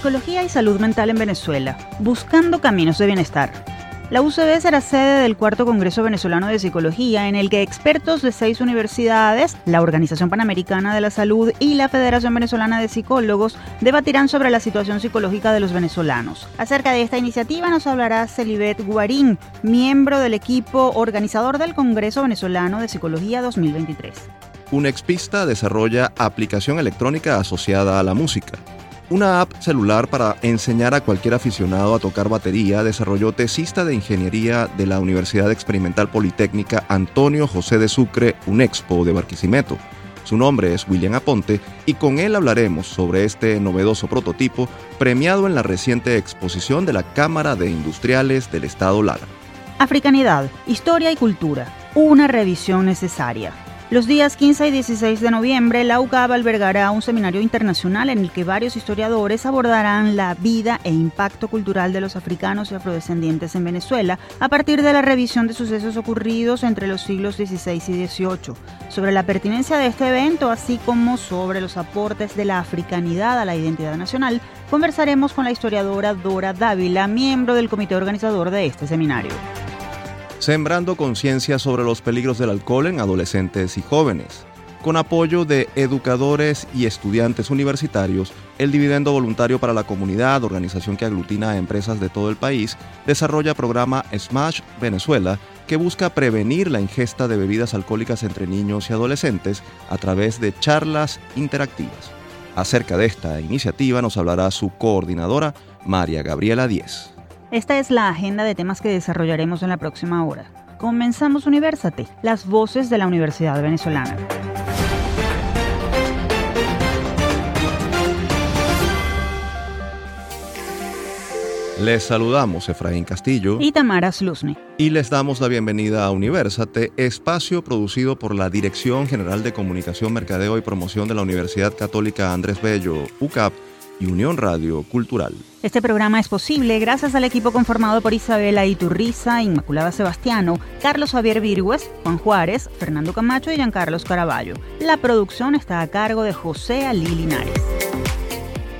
Psicología y salud mental en Venezuela, buscando caminos de bienestar. La UCB será sede del cuarto Congreso Venezolano de Psicología, en el que expertos de seis universidades, la Organización Panamericana de la Salud y la Federación Venezolana de Psicólogos debatirán sobre la situación psicológica de los venezolanos. Acerca de esta iniciativa nos hablará Celibet Guarín, miembro del equipo organizador del Congreso Venezolano de Psicología 2023. Un expista desarrolla aplicación electrónica asociada a la música. Una app celular para enseñar a cualquier aficionado a tocar batería desarrolló tesista de ingeniería de la Universidad Experimental Politécnica Antonio José de Sucre, UNEXPO de Barquisimeto. Su nombre es William Aponte y con él hablaremos sobre este novedoso prototipo premiado en la reciente exposición de la Cámara de Industriales del Estado Lara. Africanidad, historia y cultura. Una revisión necesaria. Los días 15 y 16 de noviembre, la UCAB albergará un seminario internacional en el que varios historiadores abordarán la vida e impacto cultural de los africanos y afrodescendientes en Venezuela a partir de la revisión de sucesos ocurridos entre los siglos XVI y XVIII. Sobre la pertinencia de este evento, así como sobre los aportes de la africanidad a la identidad nacional, conversaremos con la historiadora Dora Dávila, miembro del comité organizador de este seminario sembrando conciencia sobre los peligros del alcohol en adolescentes y jóvenes. Con apoyo de educadores y estudiantes universitarios, el Dividendo Voluntario para la Comunidad, organización que aglutina a empresas de todo el país, desarrolla programa Smash Venezuela, que busca prevenir la ingesta de bebidas alcohólicas entre niños y adolescentes a través de charlas interactivas. Acerca de esta iniciativa nos hablará su coordinadora, María Gabriela Díez. Esta es la agenda de temas que desarrollaremos en la próxima hora. Comenzamos Universate, las voces de la Universidad Venezolana. Les saludamos Efraín Castillo y Tamara Sluzny. Y les damos la bienvenida a Universate, espacio producido por la Dirección General de Comunicación, Mercadeo y Promoción de la Universidad Católica Andrés Bello, UCAP y Unión Radio Cultural. Este programa es posible gracias al equipo conformado por Isabela Iturriza, Inmaculada Sebastiano, Carlos Javier Virgües, Juan Juárez, Fernando Camacho y Giancarlos Caraballo. La producción está a cargo de José Ali Linares.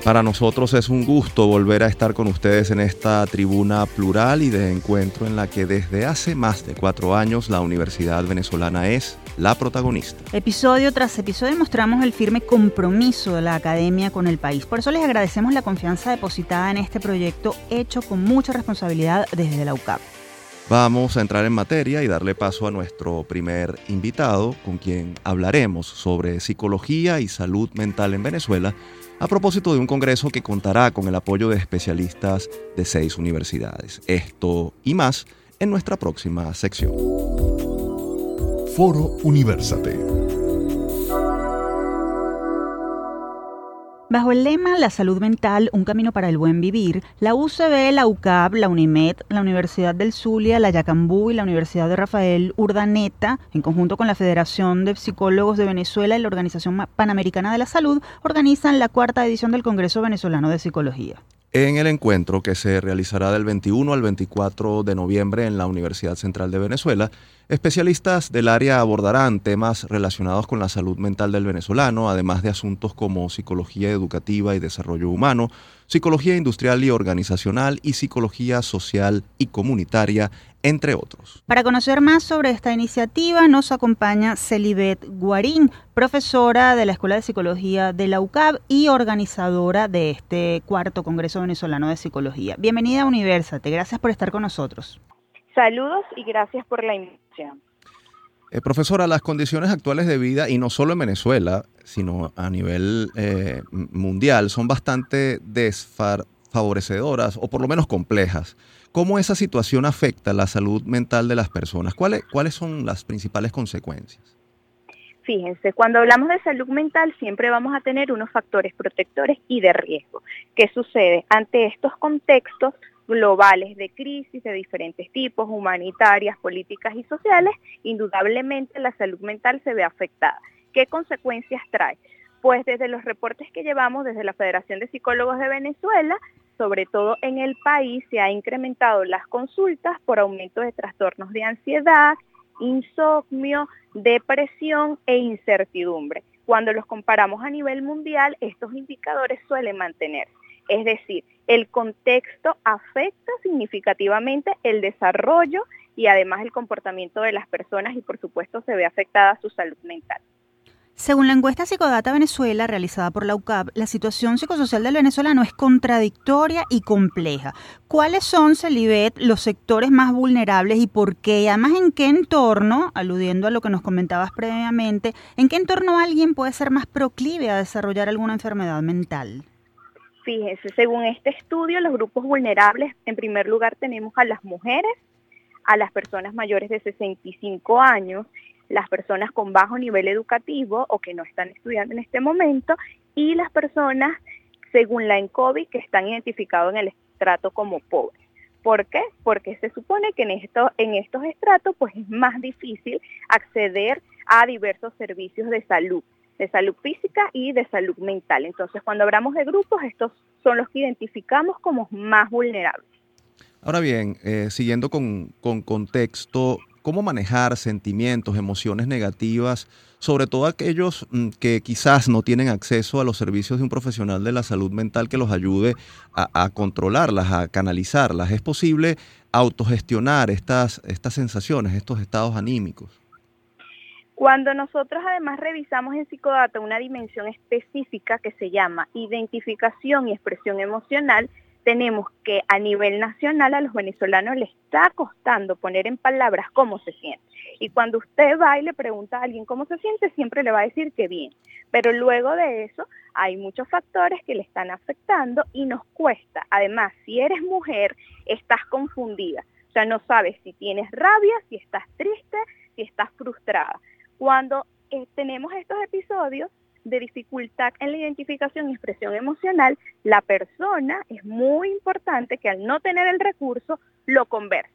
Para nosotros es un gusto volver a estar con ustedes en esta tribuna plural y de encuentro en la que desde hace más de cuatro años la Universidad Venezolana es la protagonista. Episodio tras episodio mostramos el firme compromiso de la academia con el país. Por eso les agradecemos la confianza depositada en este proyecto hecho con mucha responsabilidad desde la UCAP. Vamos a entrar en materia y darle paso a nuestro primer invitado, con quien hablaremos sobre psicología y salud mental en Venezuela a propósito de un congreso que contará con el apoyo de especialistas de seis universidades. Esto y más en nuestra próxima sección. Foro Universate. Bajo el lema La salud mental, un camino para el buen vivir, la UCB, la UCAB, la UNIMED, la Universidad del Zulia, la Yacambú y la Universidad de Rafael Urdaneta, en conjunto con la Federación de Psicólogos de Venezuela y la Organización Panamericana de la Salud, organizan la cuarta edición del Congreso Venezolano de Psicología en el encuentro que se realizará del 21 al 24 de noviembre en la Universidad Central de Venezuela. Especialistas del área abordarán temas relacionados con la salud mental del venezolano, además de asuntos como psicología educativa y desarrollo humano, psicología industrial y organizacional y psicología social y comunitaria, entre otros. Para conocer más sobre esta iniciativa nos acompaña Celibet Guarín, profesora de la Escuela de Psicología de la UCAB y organizadora de este cuarto Congreso Venezolano de Psicología. Bienvenida a Universate, gracias por estar con nosotros. Saludos y gracias por la invitación. Eh, profesora, las condiciones actuales de vida, y no solo en Venezuela, sino a nivel eh, mundial, son bastante desfavorecedoras o por lo menos complejas. ¿Cómo esa situación afecta la salud mental de las personas? ¿Cuáles, cuáles son las principales consecuencias? Fíjense, cuando hablamos de salud mental siempre vamos a tener unos factores protectores y de riesgo. ¿Qué sucede? Ante estos contextos globales de crisis de diferentes tipos, humanitarias, políticas y sociales, indudablemente la salud mental se ve afectada. ¿Qué consecuencias trae? Pues desde los reportes que llevamos desde la Federación de Psicólogos de Venezuela, sobre todo en el país, se ha incrementado las consultas por aumento de trastornos de ansiedad, insomnio, depresión e incertidumbre. Cuando los comparamos a nivel mundial, estos indicadores suelen mantenerse. Es decir, el contexto afecta significativamente el desarrollo y además el comportamiento de las personas y por supuesto se ve afectada su salud mental. Según la encuesta Psicodata Venezuela realizada por la UCAP, la situación psicosocial del venezolano es contradictoria y compleja. ¿Cuáles son, Celibet, los sectores más vulnerables y por qué? Además, ¿en qué entorno, aludiendo a lo que nos comentabas previamente, en qué entorno alguien puede ser más proclive a desarrollar alguna enfermedad mental? Fíjese, según este estudio, los grupos vulnerables, en primer lugar tenemos a las mujeres, a las personas mayores de 65 años las personas con bajo nivel educativo o que no están estudiando en este momento y las personas, según la ENCOVI, que están identificados en el estrato como pobres. ¿Por qué? Porque se supone que en, esto, en estos estratos pues es más difícil acceder a diversos servicios de salud, de salud física y de salud mental. Entonces, cuando hablamos de grupos, estos son los que identificamos como más vulnerables. Ahora bien, eh, siguiendo con, con contexto, cómo manejar sentimientos, emociones negativas, sobre todo aquellos mm, que quizás no tienen acceso a los servicios de un profesional de la salud mental que los ayude a, controlarlas, a canalizarlas. ¿Es posible autogestionar estas, estas sensaciones, estos estados anímicos? Cuando nosotros además revisamos en psicodata una dimensión específica que se llama identificación y expresión emocional, tenemos que a nivel nacional a los venezolanos les está costando poner en palabras cómo se siente. Y cuando usted va y le pregunta a alguien cómo se siente, siempre le va a decir que bien. Pero luego de eso hay muchos factores que le están afectando y nos cuesta. Además, si eres mujer, estás confundida. O sea, no sabes si tienes rabia, si estás triste, si estás frustrada. Cuando eh, tenemos estos episodios, de dificultad en la identificación y expresión emocional, la persona es muy importante que al no tener el recurso lo converse.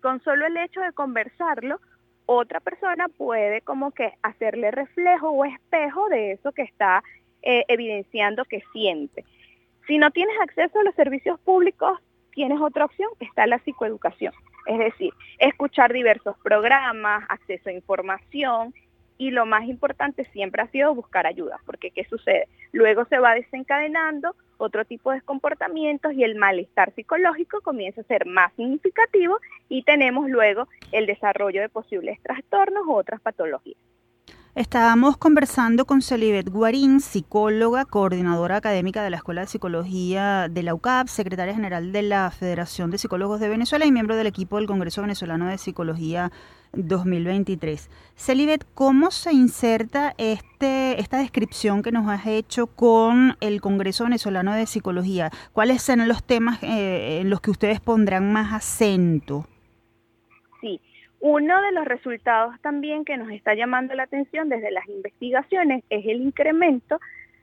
Con solo el hecho de conversarlo, otra persona puede como que hacerle reflejo o espejo de eso que está eh, evidenciando que siente. Si no tienes acceso a los servicios públicos, tienes otra opción, está la psicoeducación. Es decir, escuchar diversos programas, acceso a información y lo más importante siempre ha sido buscar ayuda, porque ¿qué sucede? Luego se va desencadenando otro tipo de comportamientos y el malestar psicológico comienza a ser más significativo y tenemos luego el desarrollo de posibles trastornos u otras patologías. Estábamos conversando con Celibet Guarín, psicóloga, coordinadora académica de la Escuela de Psicología de la UCAP, secretaria general de la Federación de Psicólogos de Venezuela y miembro del equipo del Congreso Venezolano de Psicología 2023. Celibet, ¿cómo se inserta este, esta descripción que nos has hecho con el Congreso Venezolano de Psicología? ¿Cuáles serán los temas eh, en los que ustedes pondrán más acento? Uno de los resultados también que nos está llamando la atención desde las investigaciones es el incremento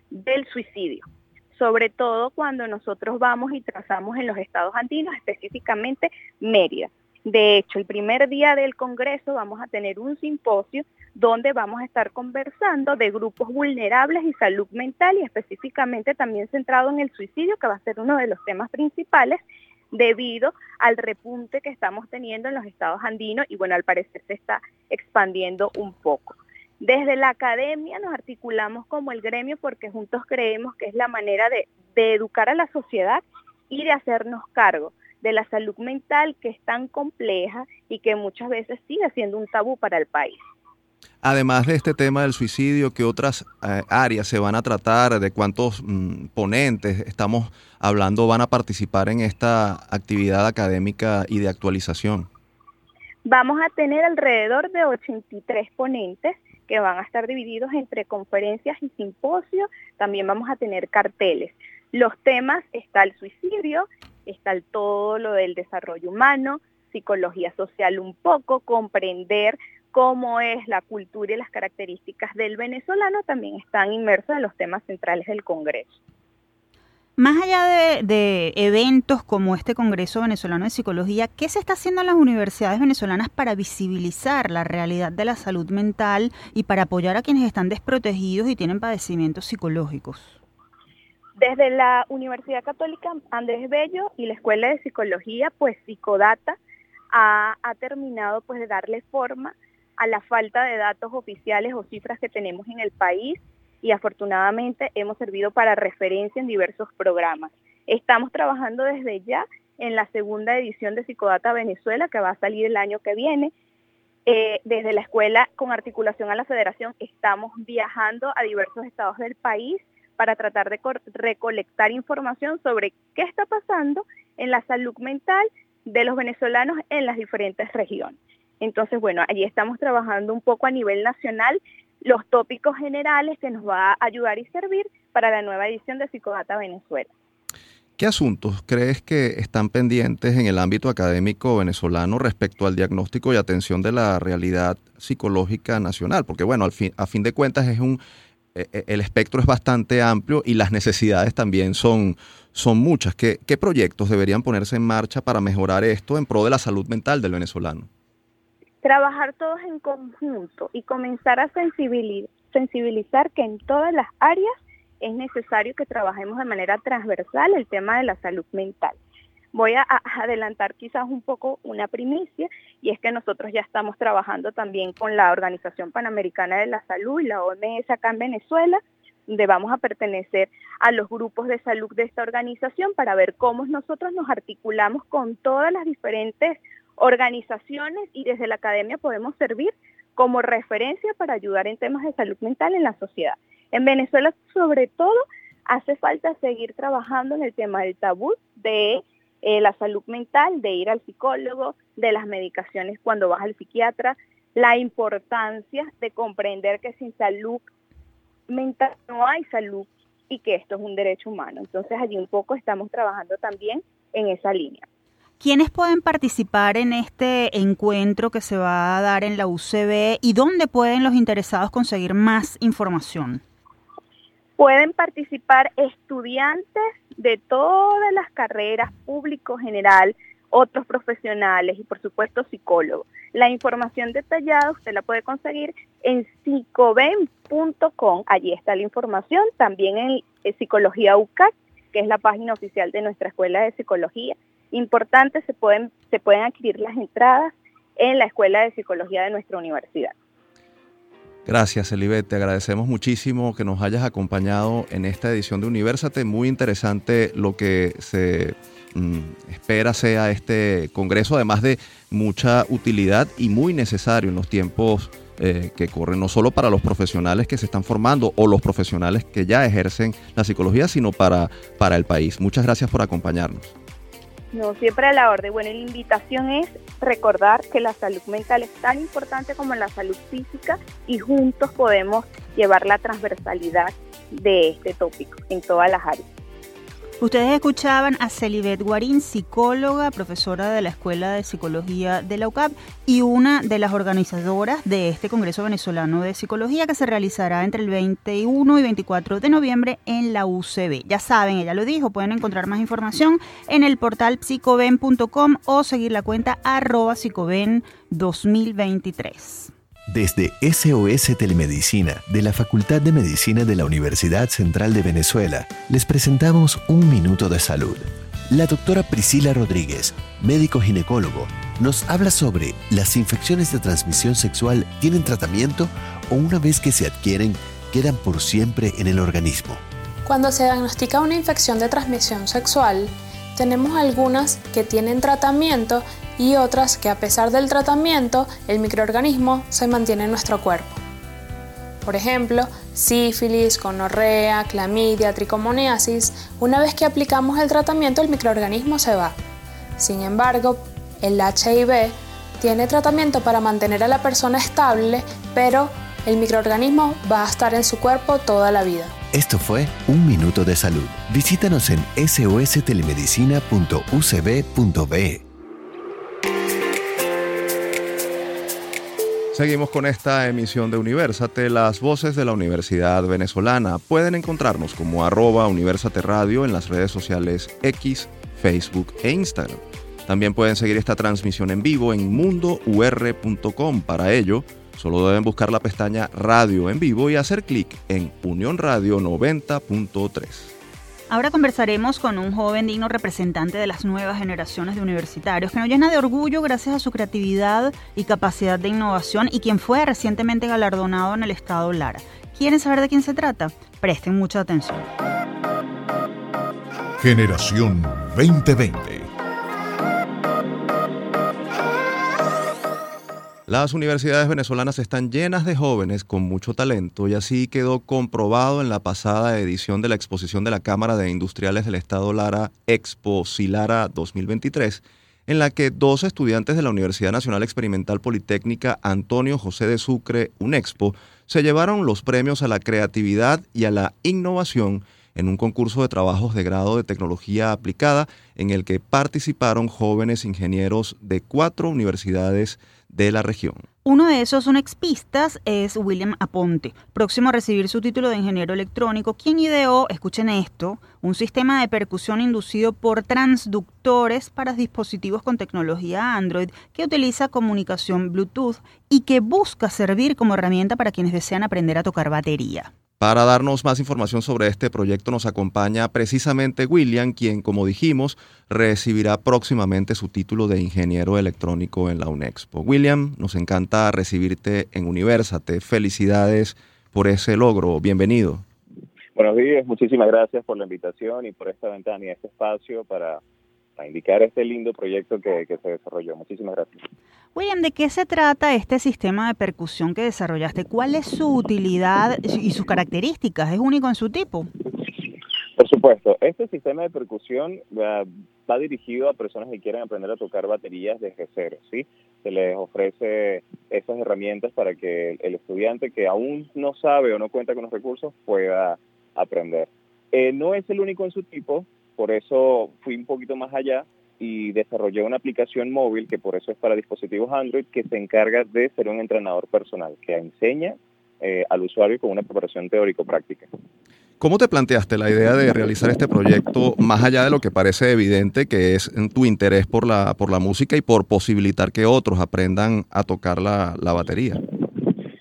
del suicidio, sobre todo cuando nosotros vamos y trazamos en los estados andinos, específicamente Mérida. De hecho, el primer día del Congreso vamos a tener un simposio donde vamos a estar conversando de grupos vulnerables y salud mental y específicamente también centrado en el suicidio, que va a ser uno de los temas principales debido al repunte que estamos teniendo en los estados andinos y bueno, al parecer se está expandiendo un poco. Desde la academia nos articulamos como el gremio porque juntos creemos que es la manera de, educar a la sociedad y de hacernos cargo de la salud mental que es tan compleja y que muchas veces sigue siendo un tabú para el país. Además de este tema del suicidio, ¿qué otras eh, áreas se van a tratar? ¿De cuántos mm, ponentes estamos hablando van a participar en esta actividad académica y de actualización? Vamos a tener alrededor de 83 ponentes que van a estar divididos entre conferencias y simposios. También vamos a tener carteles. Los temas está el suicidio, está el todo lo del desarrollo humano, psicología social un poco, comprender cómo es la cultura y las características del venezolano, también están inmersos en los temas centrales del Congreso. Más allá de, eventos como este Congreso Venezolano de Psicología, ¿qué se está haciendo en las universidades venezolanas para visibilizar la realidad de la salud mental y para apoyar a quienes están desprotegidos y tienen padecimientos psicológicos? Desde la Universidad Católica Andrés Bello y la Escuela de Psicología, pues Psicodata ha, ha terminado pues de darle forma a la falta de datos oficiales o cifras que tenemos en el país y afortunadamente hemos servido para referencia en diversos programas. Estamos trabajando desde ya en la segunda edición de Psicodata Venezuela, que va a salir el año que viene. Eh, desde la escuela, con articulación a la federación, estamos viajando a diversos estados del país para tratar de recolectar información sobre qué está pasando en la salud mental de los venezolanos en las diferentes regiones. Entonces, bueno, allí estamos trabajando un poco a nivel nacional los tópicos generales que nos va a ayudar y servir para la nueva edición de Psicodata Venezuela. ¿Qué asuntos crees que están pendientes en el ámbito académico venezolano respecto al diagnóstico y atención de la realidad psicológica nacional? Porque bueno, al fin, a fin de cuentas es un, e, e, el espectro es bastante amplio y las necesidades también son, son muchas. ¿Qué, ¿Qué proyectos deberían ponerse en marcha para mejorar esto en pro de la salud mental del venezolano? Trabajar todos en conjunto y comenzar a sensibilizar que en todas las áreas es necesario que trabajemos de manera transversal el tema de la salud mental. Voy a, adelantar quizás un poco una primicia y es que nosotros ya estamos trabajando también con la Organización Panamericana de la Salud y la OMS acá en Venezuela, donde vamos a pertenecer a los grupos de salud de esta organización para ver cómo nosotros nos articulamos con todas las diferentes organizaciones y desde la academia podemos servir como referencia para ayudar en temas de salud mental en la sociedad. En Venezuela, sobre todo, hace falta seguir trabajando en el tema del tabú de eh, la salud mental, de ir al psicólogo, de las medicaciones cuando vas al psiquiatra, la importancia de comprender que sin salud mental no hay salud y que esto es un derecho humano. Entonces allí un poco estamos trabajando también en esa línea. ¿Quiénes pueden participar en este encuentro que se va a dar en la UCB y dónde pueden los interesados conseguir más información? Pueden participar estudiantes de todas las carreras, público general, otros profesionales y por supuesto psicólogos. La información detallada usted la puede conseguir en psicoben.com, allí está la información, también en, Psicología UCAC, que es la página oficial de nuestra Escuela de Psicología. Importante, se pueden, se pueden adquirir las entradas en la Escuela de Psicología de nuestra universidad. Gracias, Elibet. Te agradecemos muchísimo que nos hayas acompañado en esta edición de Universate. Muy interesante lo que se mm, espera sea este congreso, además de mucha utilidad y muy necesario en los tiempos eh, que corren, no solo para los profesionales que se están formando o los profesionales que ya ejercen la psicología, sino para, para el país. Muchas gracias por acompañarnos. No, siempre a la orden. Bueno, la invitación es recordar que la salud mental es tan importante como la salud física y juntos podemos llevar la transversalidad de este tópico en todas las áreas. Ustedes escuchaban a Celibet Guarín, psicóloga, profesora de la Escuela de Psicología de la UCAP y una de las organizadoras de este Congreso Venezolano de Psicología que se realizará entre el 21 y 24 de noviembre en la UCB. Ya saben, ella lo dijo, pueden encontrar más información en el portal psicoben.com o seguir la cuenta arroba psicoben 2023. Desde SOS Telemedicina de la Facultad de Medicina de la Universidad Central de Venezuela, les presentamos Un Minuto de Salud. La doctora Priscila Rodríguez, médico ginecólogo, nos habla sobre las infecciones de transmisión sexual tienen tratamiento o una vez que se adquieren quedan por siempre en el organismo. Cuando se diagnostica una infección de transmisión sexual, tenemos algunas que tienen tratamiento y otras que a pesar del tratamiento el microorganismo se mantiene en nuestro cuerpo. Por ejemplo, sífilis, gonorrea, clamidia, tricomoniasis, una vez que aplicamos el tratamiento el microorganismo se va. Sin embargo, el HIV tiene tratamiento para mantener a la persona estable, pero el microorganismo va a estar en su cuerpo toda la vida. Esto fue Un Minuto de Salud. Visítanos en sostelemedicina.ucb.be. Seguimos con esta emisión de Universate, las voces de la Universidad Venezolana. Pueden encontrarnos como arroba Universate Radio en las redes sociales X, Facebook e Instagram. También pueden seguir esta transmisión en vivo en mundour.com. Para ello, solo deben buscar la pestaña Radio en vivo y hacer clic en Unión Radio 90.3. Ahora conversaremos con un joven digno representante de las nuevas generaciones de universitarios que nos llena de orgullo gracias a su creatividad y capacidad de innovación y quien fue recientemente galardonado en el estado Lara. ¿Quieren saber de quién se trata? Presten mucha atención. Generación 2020. Las universidades venezolanas están llenas de jóvenes con mucho talento y así quedó comprobado en la pasada edición de la exposición de la Cámara de Industriales del Estado Lara Expo Silara 2023, en la que dos estudiantes de la Universidad Nacional Experimental Politécnica Antonio José de Sucre, UNEXPO, se llevaron los premios a la creatividad y a la innovación en un concurso de trabajos de grado de tecnología aplicada en el que participaron jóvenes ingenieros de cuatro universidades de la región. Uno de esos expistas es William Aponte, próximo a recibir su título de ingeniero electrónico, quien ideó, escuchen esto, un sistema de percusión inducido por transductores para dispositivos con tecnología Android que utiliza comunicación Bluetooth y que busca servir como herramienta para quienes desean aprender a tocar batería. Para darnos más información sobre este proyecto nos acompaña precisamente William, quien, como dijimos, recibirá próximamente su título de ingeniero electrónico en la UNEXPO. William, nos encanta recibirte en Universate. Felicidades por ese logro. Bienvenido. Buenos días, muchísimas gracias por la invitación y por esta ventana y este espacio para, indicar este lindo proyecto que se desarrolló. Muchísimas gracias. William, ¿de qué se trata este sistema de percusión que desarrollaste? ¿Cuál es su utilidad y sus características? ¿Es único en su tipo? Por supuesto, este sistema de percusión va, dirigido a personas que quieren aprender a tocar baterías desde cero, ¿sí? Se les ofrece esas herramientas para que el estudiante que aún no sabe o no cuenta con los recursos pueda aprender. Eh, no es el único en su tipo, por eso fui un poquito más allá y desarrollé una aplicación móvil que por eso es para dispositivos Android que se encarga de ser un entrenador personal que enseña eh, al usuario con una preparación teórico-práctica. ¿Cómo te planteaste la idea de realizar este proyecto más allá de lo que parece evidente que es tu interés por la, por la música y por posibilitar que otros aprendan a tocar la, la batería?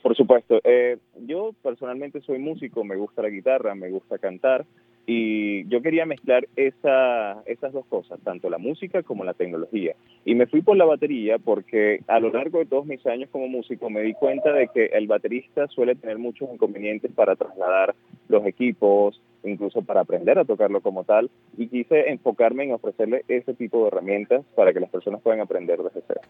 Por supuesto. Eh, yo personalmente soy músico, me gusta la guitarra, me gusta cantar y yo quería mezclar esa, esas dos cosas, tanto la música como la tecnología. Y me fui por la batería porque a lo largo de todos mis años como músico me di cuenta de que el baterista suele tener muchos inconvenientes para trasladar los equipos, incluso para aprender a tocarlo como tal, y quise enfocarme en ofrecerle ese tipo de herramientas para que las personas puedan aprender desde cero.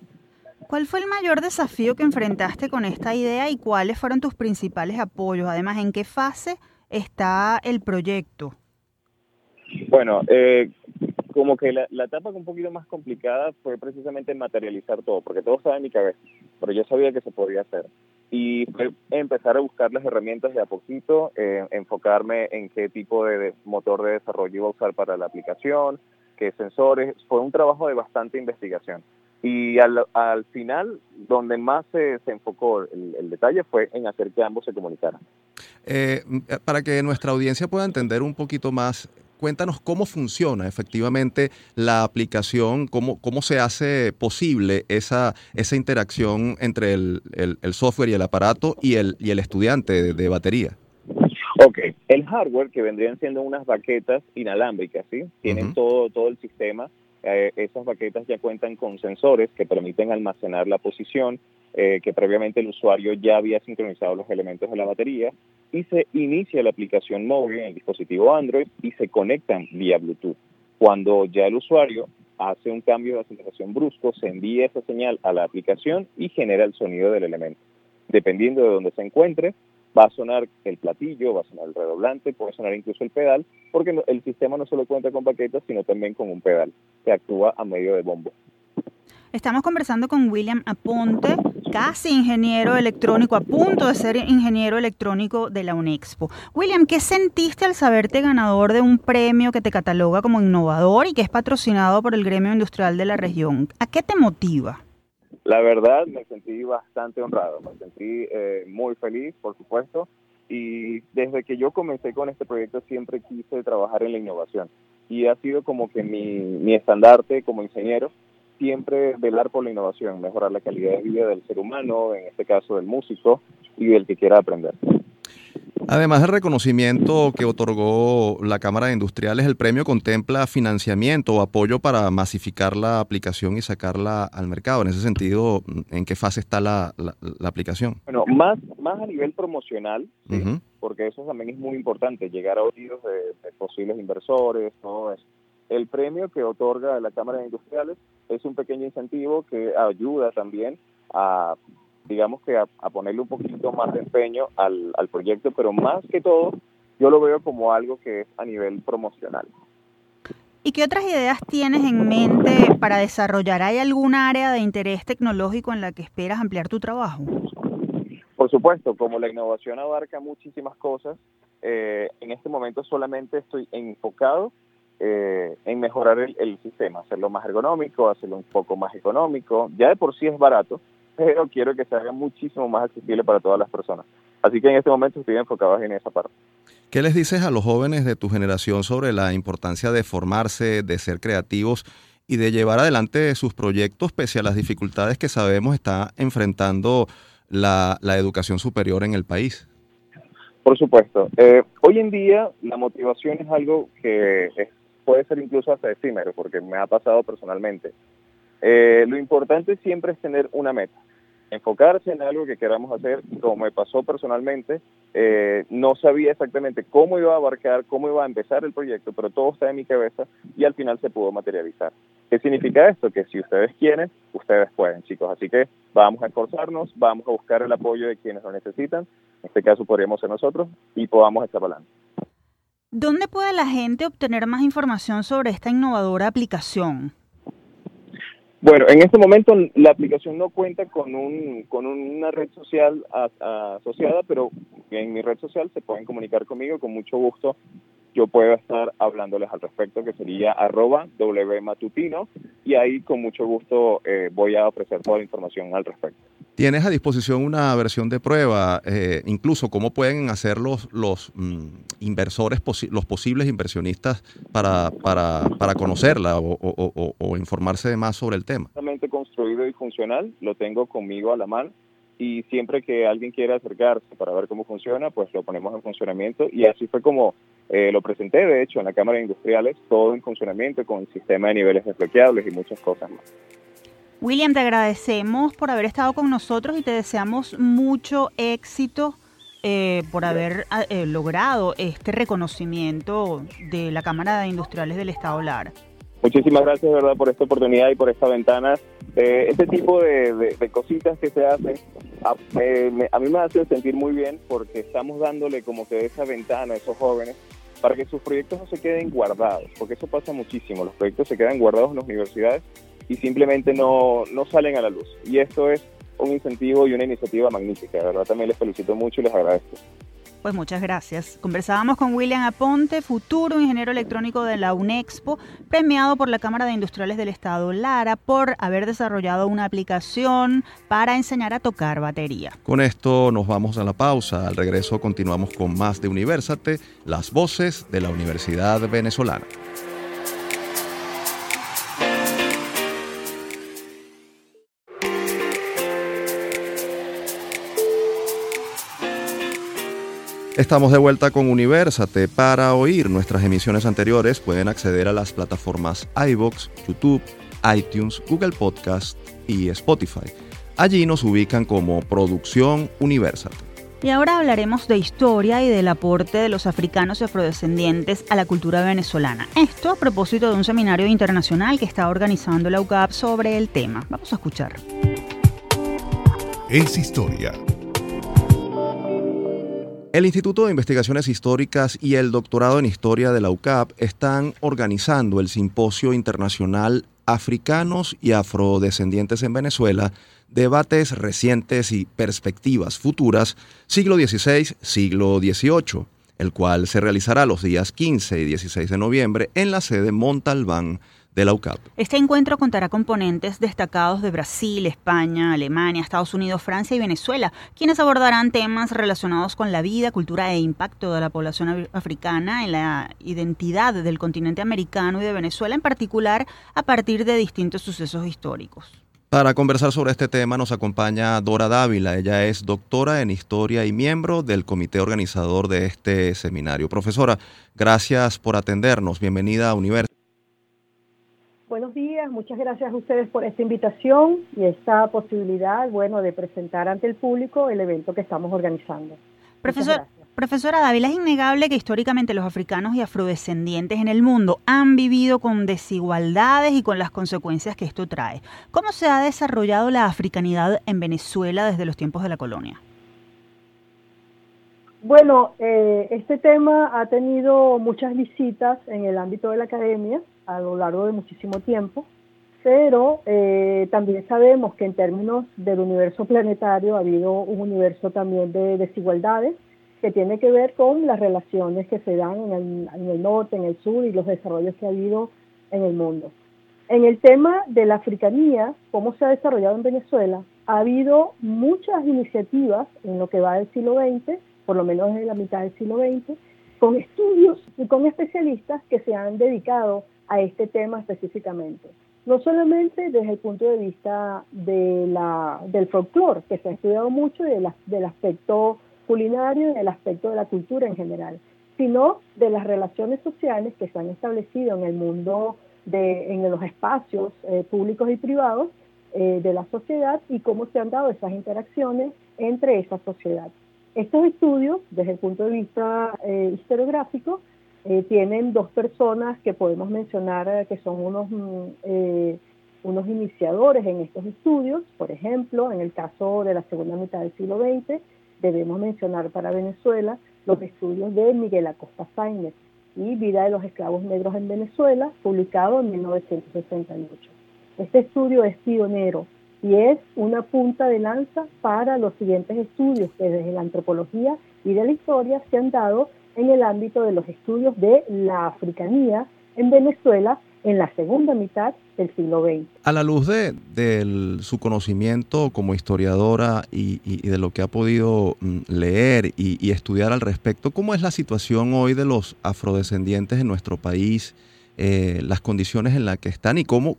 ¿Cuál fue el mayor desafío que enfrentaste con esta idea y cuáles fueron tus principales apoyos? Además, ¿en qué fase está el proyecto? Bueno, eh, como que la, etapa un poquito más complicada fue precisamente materializar todo, porque todo estaba en mi cabeza, pero yo sabía que se podía hacer. Y fue empezar a buscar las herramientas de a poquito, eh, enfocarme en qué tipo de, motor de desarrollo iba a usar para la aplicación, qué sensores. Fue un trabajo de bastante investigación. Y al, al final, donde más se, se enfocó el, el, detalle fue en hacer que ambos se comunicaran. Eh, para que nuestra audiencia pueda entender un poquito más cuéntanos cómo funciona efectivamente la aplicación, cómo, cómo se hace posible esa, esa interacción entre el, software y el aparato y el, y el estudiante de, batería. Ok, el hardware que vendrían siendo unas baquetas inalámbricas, ¿sí? Tienen todo, todo el sistema. Eh, esas baquetas ya cuentan con sensores que permiten almacenar la posición, eh, que previamente el usuario ya había sincronizado los elementos de la batería y se inicia la aplicación móvil en el dispositivo Android y se conectan vía Bluetooth. Cuando ya el usuario hace un cambio de aceleración brusco, se envía esa señal a la aplicación y genera el sonido del elemento. Dependiendo de dónde se encuentre, va a sonar el platillo, va a sonar el redoblante, puede sonar incluso el pedal, porque el sistema no solo cuenta con paquetas, sino también con un pedal que actúa a medio de bombo. Estamos conversando con William Aponte, casi ingeniero electrónico, a punto de ser ingeniero electrónico de la UNEXPO. William, ¿qué sentiste al saberte ganador de un premio que te cataloga como innovador y que es patrocinado por el gremio industrial de la región? ¿A qué te motiva? La verdad, me sentí bastante honrado, me sentí eh, muy feliz, por supuesto, y desde que yo comencé con este proyecto siempre quise trabajar en la innovación y ha sido como que mi, mi estandarte como ingeniero siempre velar por la innovación, mejorar la calidad de vida del ser humano, en este caso del músico y del que quiera aprender. Además del reconocimiento que otorgó la Cámara de Industriales, el premio contempla financiamiento o apoyo para masificar la aplicación y sacarla al mercado. En ese sentido, ¿en qué fase está la, aplicación? Bueno, más, más a nivel promocional, porque eso también es muy importante, llegar a oídos de, posibles inversores, todo eso. El premio que otorga la Cámara de Industriales es un pequeño incentivo que ayuda también a, digamos que a, ponerle un poquito más de empeño al, al proyecto, pero más que todo, yo lo veo como algo que es a nivel promocional. ¿Y qué otras ideas tienes en mente para desarrollar? ¿Hay alguna área de interés tecnológico en la que esperas ampliar tu trabajo? Por supuesto, como la innovación abarca muchísimas cosas, eh, en este momento solamente estoy enfocado eh, en mejorar el, sistema, hacerlo más ergonómico, hacerlo un poco más económico. Ya de por sí es barato, pero quiero que se haga muchísimo más accesible para todas las personas. Así que en este momento estoy enfocado en esa parte. ¿Qué les dices a los jóvenes de tu generación sobre la importancia de formarse, de ser creativos y de llevar adelante sus proyectos pese a las dificultades que sabemos está enfrentando la, educación superior en el país? Por supuesto. Eh, hoy en día la motivación es algo que puede ser incluso hasta efímero, porque me ha pasado personalmente. Eh, lo importante siempre es tener una meta enfocarse en algo que queramos hacer, como me pasó personalmente, eh, no sabía exactamente cómo iba a abarcar, cómo iba a empezar el proyecto, pero todo está en mi cabeza y al final se pudo materializar. ¿Qué significa esto? Que si ustedes quieren, ustedes pueden, chicos. Así que vamos a esforzarnos, vamos a buscar el apoyo de quienes lo necesitan, en este caso podríamos ser nosotros, y podamos estar adelante. ¿Dónde puede la gente obtener más información sobre esta innovadora aplicación? Bueno, en este momento la aplicación no cuenta con, un, con una red social asociada, pero en mi red social se pueden comunicar conmigo con mucho gusto. Yo puedo estar hablándoles al respecto, que sería arroba wmatutino, y ahí con mucho gusto eh, voy a ofrecer toda la información al respecto. Tienes a disposición una versión de prueba, eh, incluso cómo pueden hacer los, los mm, inversores, los posibles inversionistas para, para, para conocerla o, o, o, informarse más sobre el tema. construido y funcional, lo tengo conmigo a la mano y siempre que alguien quiera acercarse para ver cómo funciona, pues lo ponemos en funcionamiento y así fue como eh, lo presenté, de hecho, en la Cámara de Industriales, todo en funcionamiento con el sistema de niveles desbloqueables y muchas cosas más. William, te agradecemos por haber estado con nosotros y te deseamos mucho éxito eh, por haber ah, eh, logrado este reconocimiento de la Cámara de Industriales del Estado Lara. Muchísimas gracias, verdad, por esta oportunidad y por esta ventana. Eh, este tipo de, cositas que se hacen, a, a, mí me hacen sentir muy bien porque estamos dándole como que esa ventana a esos jóvenes para que sus proyectos no se queden guardados, porque eso pasa muchísimo, los proyectos se quedan guardados en las universidades y simplemente no, no salen a la luz. Y esto es un incentivo y una iniciativa magnífica. De verdad también les felicito mucho y les agradezco. Pues muchas gracias. Conversábamos con William Aponte, futuro ingeniero electrónico de la UNEXPO, premiado por la Cámara de Industriales del Estado Lara por haber desarrollado una aplicación para enseñar a tocar batería. Con esto nos vamos a la pausa. Al regreso continuamos con más de Universate, las voces de la Universidad Venezolana. Estamos de vuelta con Universate. Para oír nuestras emisiones anteriores pueden acceder a las plataformas iBox, YouTube, iTunes, Google Podcast y Spotify. Allí nos ubican como Producción Universate. Y ahora hablaremos de historia y del aporte de los africanos y afrodescendientes a la cultura venezolana. Esto a propósito de un seminario internacional que está organizando la UCAP sobre el tema. Vamos a escuchar. Es historia el Instituto de Investigaciones Históricas y el Doctorado en Historia de la UCAP están organizando el Simposio Internacional Africanos y Afrodescendientes en Venezuela, debates recientes y perspectivas futuras, siglo XVI, siglo XVIII, el cual se realizará los días 15 y 16 de noviembre en la sede Montalbán de la UCAP. Este encuentro contará con ponentes destacados de Brasil, España, Alemania, Estados Unidos, Francia y Venezuela, quienes abordarán temas relacionados con la vida, cultura e impacto de la población africana en la identidad del continente americano y de Venezuela en particular a partir de distintos sucesos históricos. Para conversar sobre este tema nos acompaña Dora Dávila. Ella es doctora en historia y miembro del comité organizador de este seminario. Profesora, gracias por atendernos. Bienvenida a Universo. Buenos días, muchas gracias a ustedes por esta invitación y esta posibilidad, bueno, de presentar ante el público el evento que estamos organizando. Profesor, Profesora Dávila, es innegable que históricamente los africanos y afrodescendientes en el mundo han vivido con desigualdades y con las consecuencias que esto trae. ¿Cómo se ha desarrollado la africanidad en Venezuela desde los tiempos de la colonia? Bueno, eh, este tema ha tenido muchas visitas en el ámbito de la academia a lo largo de muchísimo tiempo, pero eh, también sabemos que en términos del universo planetario ha habido un universo también de desigualdades que tiene que ver con las relaciones que se dan en el, norte, en el sur y los desarrollos que ha habido en el mundo. En el tema de la africanía, cómo se ha desarrollado en Venezuela, ha habido muchas iniciativas en lo que va del siglo XX, por lo menos desde la mitad del siglo XX, con estudios y con especialistas que se han dedicado a este tema específicamente. No solamente desde el punto de vista de la, del folclore, que se ha estudiado mucho, del aspecto culinario y el aspecto de la cultura en general, sino de las relaciones sociales que se han establecido en el mundo, de, en los espacios eh, públicos y privados eh, de la sociedad y cómo se han dado esas interacciones entre esa sociedad. Estos estudios, desde el punto de vista eh, historiográfico, tienen dos personas que podemos mencionar que son unos, mm, unos iniciadores en estos estudios, por ejemplo, en el caso de la segunda mitad del siglo XX, debemos mencionar para Venezuela los estudios de Miguel Acosta Sáenz y Vida de los Esclavos Negros en Venezuela, publicado en 1968. Este estudio es pionero y es una punta de lanza para los siguientes estudios que desde la antropología y de la historia se han dado en el ámbito de los estudios de la africanía en Venezuela en la segunda mitad del siglo XX. A la luz de, su conocimiento como historiadora y, de lo que ha podido mm, leer y, estudiar al respecto, ¿cómo es la situación hoy de los afrodescendientes en nuestro país, eh, las condiciones en las que están y cómo,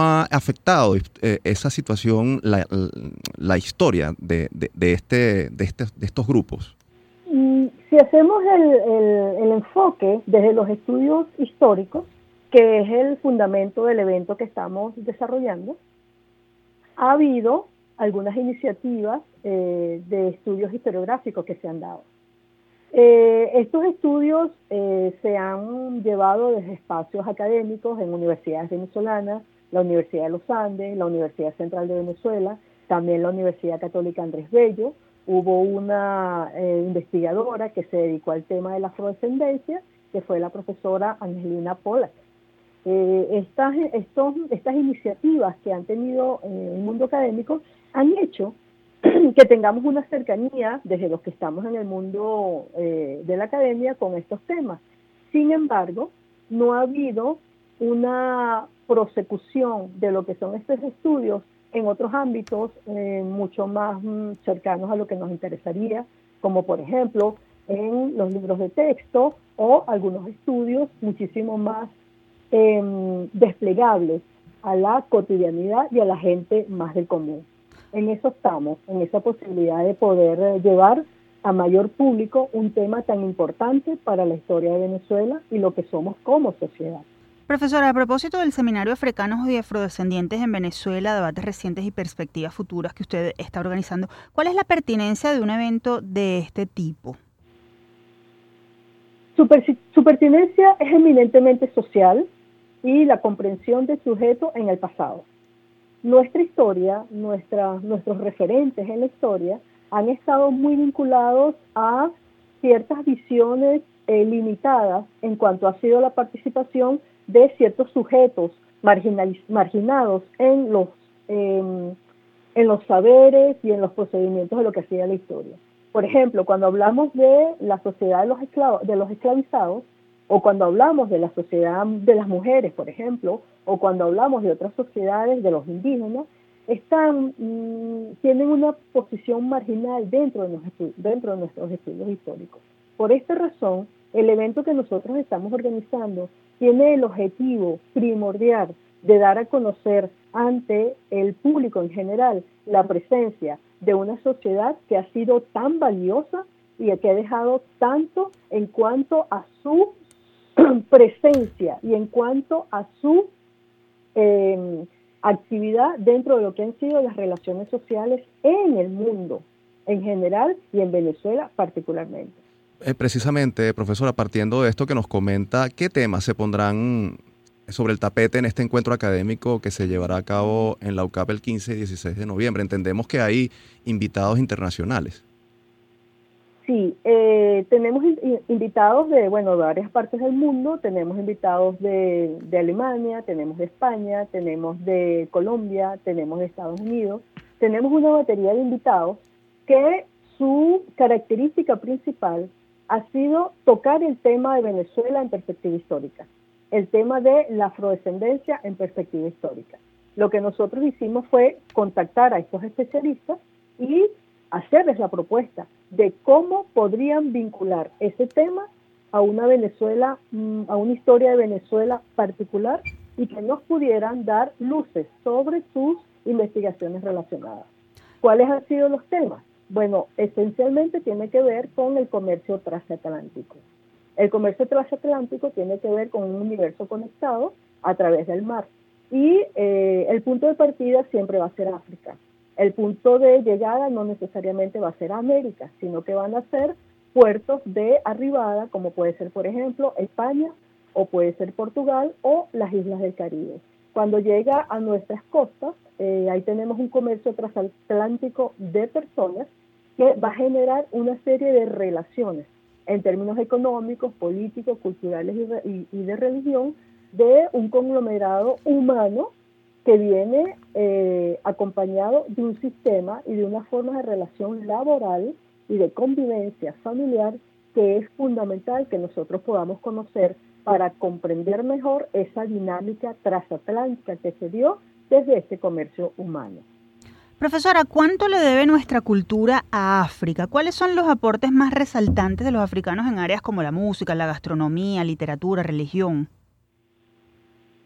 ha afectado eh, esa situación la, historia este, este, de estos grupos? Si hacemos el enfoque desde los estudios históricos, que es el fundamento del evento que estamos desarrollando, ha habido algunas iniciativas eh, de estudios historiográficos que se han dado. Eh, estos estudios eh, se han llevado desde espacios académicos en universidades venezolanas, la Universidad de los Andes, la Universidad Central de Venezuela, también la Universidad Católica Andrés Bello. Hubo una investigadora que se dedicó al tema de la afrodescendencia, que fue la profesora Angelina Pollack. Eh, estas, estos, estas iniciativas que han tenido eh, el mundo académico han hecho que tengamos una cercanía desde los que estamos en el mundo eh, de la academia con estos temas. Sin embargo, no ha habido una prosecución de lo que son estos estudios en otros ámbitos mucho más mm, cercanos a lo que nos interesaría, como por ejemplo en los libros de texto o algunos estudios muchísimo más eh, desplegables a la cotidianidad y a la gente más del común. En eso estamos, en esa posibilidad de poder eh, llevar a mayor público un tema tan importante para la historia de Venezuela y lo que somos como sociedad. Profesora, a propósito del Seminario Africanos y Afrodescendientes en Venezuela, debates recientes y perspectivas futuras que usted está organizando, ¿cuál es la pertinencia de un evento de este tipo? su pertinencia es eminentemente social, y la comprensión del sujeto en el pasado. Nuestra historia, nuestros referentes en la historia han estado muy vinculados a ciertas visiones eh, limitadas en cuanto ha sido la participación de ciertos sujetos marginados en los, en los saberes y en los procedimientos de lo que hacía la historia. Por ejemplo, cuando hablamos de la sociedad de los, esclavos, de los esclavizados, o cuando hablamos de la sociedad de las mujeres, por ejemplo, o cuando hablamos de otras sociedades de los indígenas, están, mm, tienen una posición marginal dentro de, dentro de nuestros estudios históricos. Por esta razón, el evento que nosotros estamos organizando tiene el objetivo primordial de dar a conocer ante el público en general la presencia de una sociedad que ha sido tan valiosa y que ha dejado tanto en cuanto a su presencia y en cuanto a su em, actividad dentro de lo que han sido las relaciones sociales en el mundo, en general y en Venezuela particularmente. Eh, precisamente, profesora, partiendo de esto que nos comenta, ¿qué temas se pondrán sobre el tapete en este encuentro académico que se llevará a cabo en la UCAP el 15 y 16 de noviembre? Entendemos que hay invitados internacionales. Sí, eh, tenemos invitados de, bueno, de varias partes del mundo, tenemos invitados de, de, Alemania, tenemos de España, tenemos de Colombia, tenemos de Estados Unidos, tenemos una batería de invitados que su característica principal ha sido tocar el tema de Venezuela en perspectiva histórica, el tema de la afrodescendencia en perspectiva histórica. Lo que nosotros hicimos fue contactar a estos especialistas y hacerles la propuesta de cómo podrían vincular ese tema a una Venezuela, mm, a una historia de Venezuela particular y que nos pudieran dar luces sobre sus investigaciones relacionadas. ¿Cuáles han sido los temas? Bueno, esencialmente tiene que ver con el comercio transatlántico. El comercio transatlántico tiene que ver con un universo conectado a través del mar. Y eh, el punto de partida siempre va a ser África. El punto de llegada no necesariamente va a ser América, sino que van a ser puertos de arribada, como puede ser, por ejemplo, España o puede ser Portugal o las islas del Caribe. Cuando llega a nuestras costas, eh, ahí tenemos un comercio transatlántico de personas que va a generar una serie de relaciones en términos económicos, políticos, culturales y de religión de un conglomerado humano que viene eh, acompañado de un sistema y de una forma de relación laboral y de convivencia familiar que es fundamental que nosotros podamos conocer para comprender mejor esa dinámica transatlántica que se dio desde este comercio humano. Profesora, ¿cuánto le debe nuestra cultura a África? ¿Cuáles son los aportes más resaltantes de los africanos en áreas como la música, la gastronomía, literatura, religión?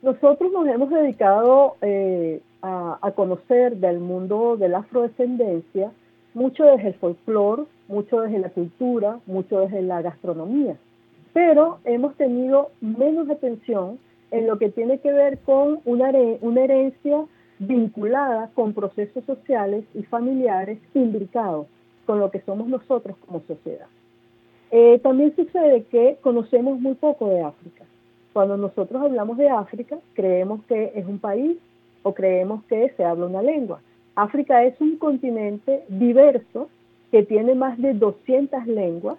Nosotros nos hemos dedicado eh, a, conocer del mundo de la afrodescendencia mucho desde el folclore, mucho desde la cultura, mucho desde la gastronomía, pero hemos tenido menos atención en lo que tiene que ver con una, herencia vinculada con procesos sociales y familiares imbricados con lo que somos nosotros como sociedad. Eh, también sucede que conocemos muy poco de África. Cuando nosotros hablamos de África, creemos que es un país o creemos que se habla una lengua. África es un continente diverso que tiene más de 200 lenguas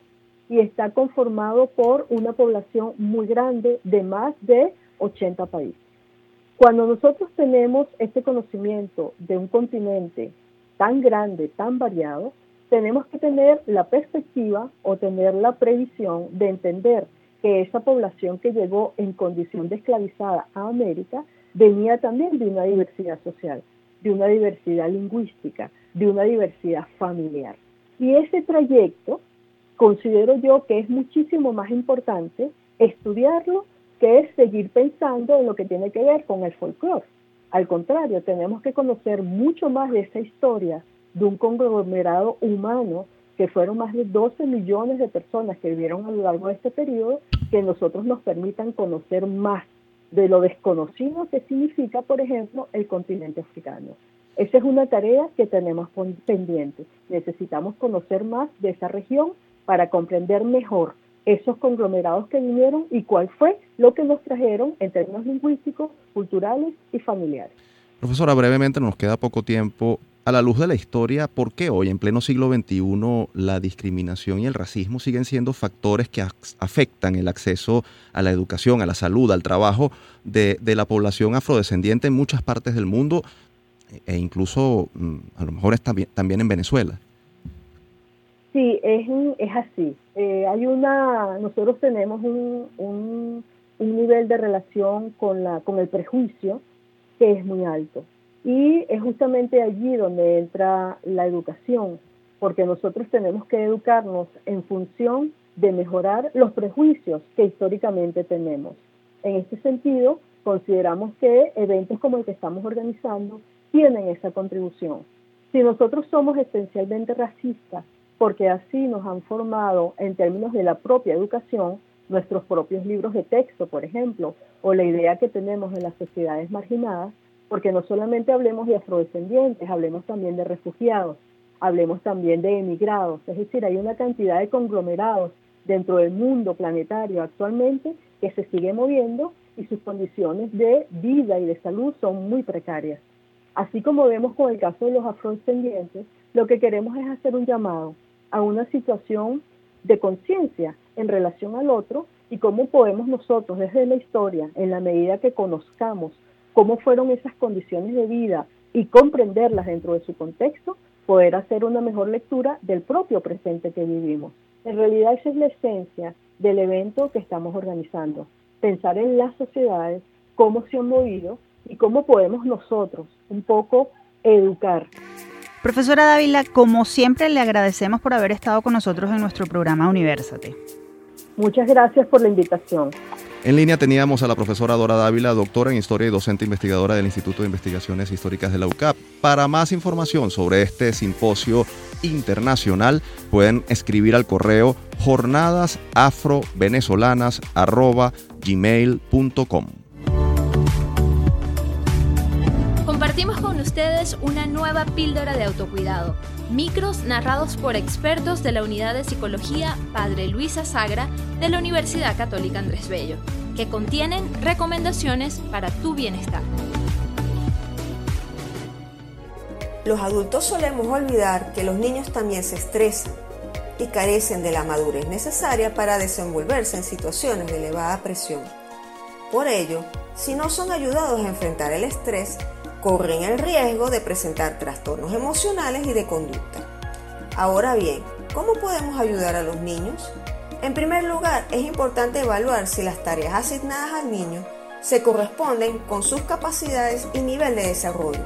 y está conformado por una población muy grande de más de 80 países. Cuando nosotros tenemos este conocimiento de un continente tan grande, tan variado, tenemos que tener la perspectiva o tener la previsión de entender que esa población que llegó en condición de esclavizada a América venía también de una diversidad social, de una diversidad lingüística, de una diversidad familiar. Y ese trayecto considero yo que es muchísimo más importante estudiarlo que es seguir pensando en lo que tiene que ver con el folclore. Al contrario, tenemos que conocer mucho más de esa historia de un conglomerado humano que fueron más de 12 millones de personas que vivieron a lo largo de este periodo, que nosotros nos permitan conocer más de lo desconocido que significa, por ejemplo, el continente africano. Esa es una tarea que tenemos pendiente. Necesitamos conocer más de esa región para comprender mejor esos conglomerados que vinieron y cuál fue lo que nos trajeron en términos lingüísticos, culturales y familiares. Profesora, brevemente nos queda poco tiempo. A la luz de la historia, ¿por qué hoy, en pleno siglo XXI, la discriminación y el racismo siguen siendo factores que afectan el acceso a la educación, a la salud, al trabajo de, la población afrodescendiente en muchas partes del mundo e incluso mm, a lo mejor también en Venezuela? Sí, es, es así. Eh, hay una, nosotros tenemos un, un, un nivel de relación con, la, con el prejuicio que es muy alto y es justamente allí donde entra la educación, porque nosotros tenemos que educarnos en función de mejorar los prejuicios que históricamente tenemos. En este sentido, consideramos que eventos como el que estamos organizando tienen esa contribución. Si nosotros somos esencialmente racistas, porque así nos han formado en términos de la propia educación, nuestros propios libros de texto, por ejemplo, o la idea que tenemos de las sociedades marginadas, porque no solamente hablemos de afrodescendientes, hablemos también de refugiados, hablemos también de emigrados, es decir, hay una cantidad de conglomerados dentro del mundo planetario actualmente que se sigue moviendo y sus condiciones de vida y de salud son muy precarias. Así como vemos con el caso de los afrodescendientes, lo que queremos es hacer un llamado a una situación de conciencia en relación al otro y cómo podemos nosotros desde la historia, en la medida que conozcamos cómo fueron esas condiciones de vida y comprenderlas dentro de su contexto, poder hacer una mejor lectura del propio presente que vivimos. En realidad esa es la esencia del evento que estamos organizando, pensar en las sociedades, cómo se han movido y cómo podemos nosotros un poco educar. Profesora Dávila, como siempre le agradecemos por haber estado con nosotros en nuestro programa Universate. Muchas gracias por la invitación. En línea teníamos a la profesora Dora Dávila, doctora en Historia y docente investigadora del Instituto de Investigaciones Históricas de la UCAP. Para más información sobre este simposio internacional, pueden escribir al correo jornadasafrovenezolanas.gmail.com. ustedes una nueva píldora de autocuidado. Micros narrados por expertos de la Unidad de Psicología Padre Luisa Sagra de la Universidad Católica Andrés Bello, que contienen recomendaciones para tu bienestar. Los adultos solemos olvidar que los niños también se estresan y carecen de la madurez necesaria para desenvolverse en situaciones de elevada presión. Por ello, si no son ayudados a enfrentar el estrés, corren el riesgo de presentar trastornos emocionales y de conducta. Ahora bien, ¿cómo podemos ayudar a los niños? En primer lugar, es importante evaluar si las tareas asignadas al niño se corresponden con sus capacidades y nivel de desarrollo.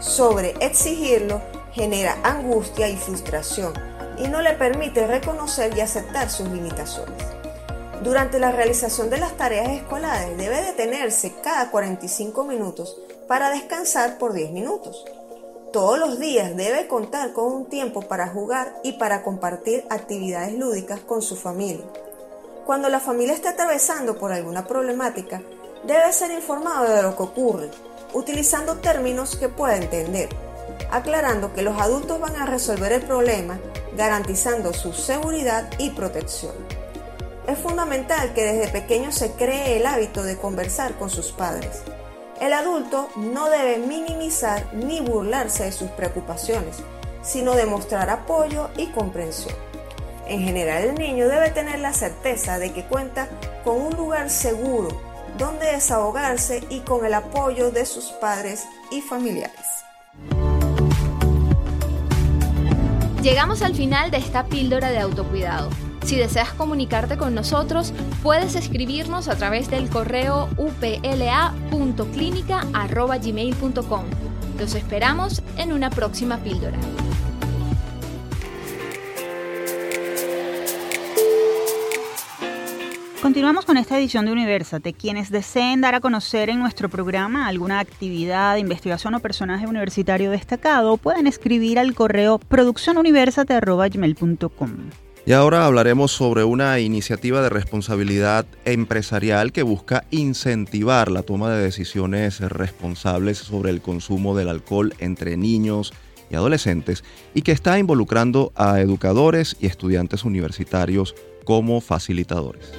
Sobre exigirlo genera angustia y frustración y no le permite reconocer y aceptar sus limitaciones. Durante la realización de las tareas escolares debe detenerse cada 45 minutos para descansar por 10 minutos. Todos los días debe contar con un tiempo para jugar y para compartir actividades lúdicas con su familia. Cuando la familia está atravesando por alguna problemática, debe ser informado de lo que ocurre, utilizando términos que pueda entender, aclarando que los adultos van a resolver el problema, garantizando su seguridad y protección. Es fundamental que desde pequeño se cree el hábito de conversar con sus padres el adulto no debe minimizar ni burlarse de sus preocupaciones, sino demostrar apoyo y comprensión. En general el niño debe tener la certeza de que cuenta con un lugar seguro donde desahogarse y con el apoyo de sus padres y familiares. Llegamos al final de esta píldora de autocuidado. Si deseas comunicarte con nosotros, puedes escribirnos a través del correo upla.clinica.gmail.com. Los esperamos en una próxima píldora. Continuamos con esta edición de Universate. Quienes deseen dar a conocer en nuestro programa alguna actividad, investigación o personaje universitario destacado, pueden escribir al correo produccionuniversate.gmail.com. Y ahora hablaremos sobre una iniciativa de responsabilidad empresarial que busca incentivar la toma de decisiones responsables sobre el consumo del alcohol entre niños y adolescentes y que está involucrando a educadores y estudiantes universitarios como facilitadores.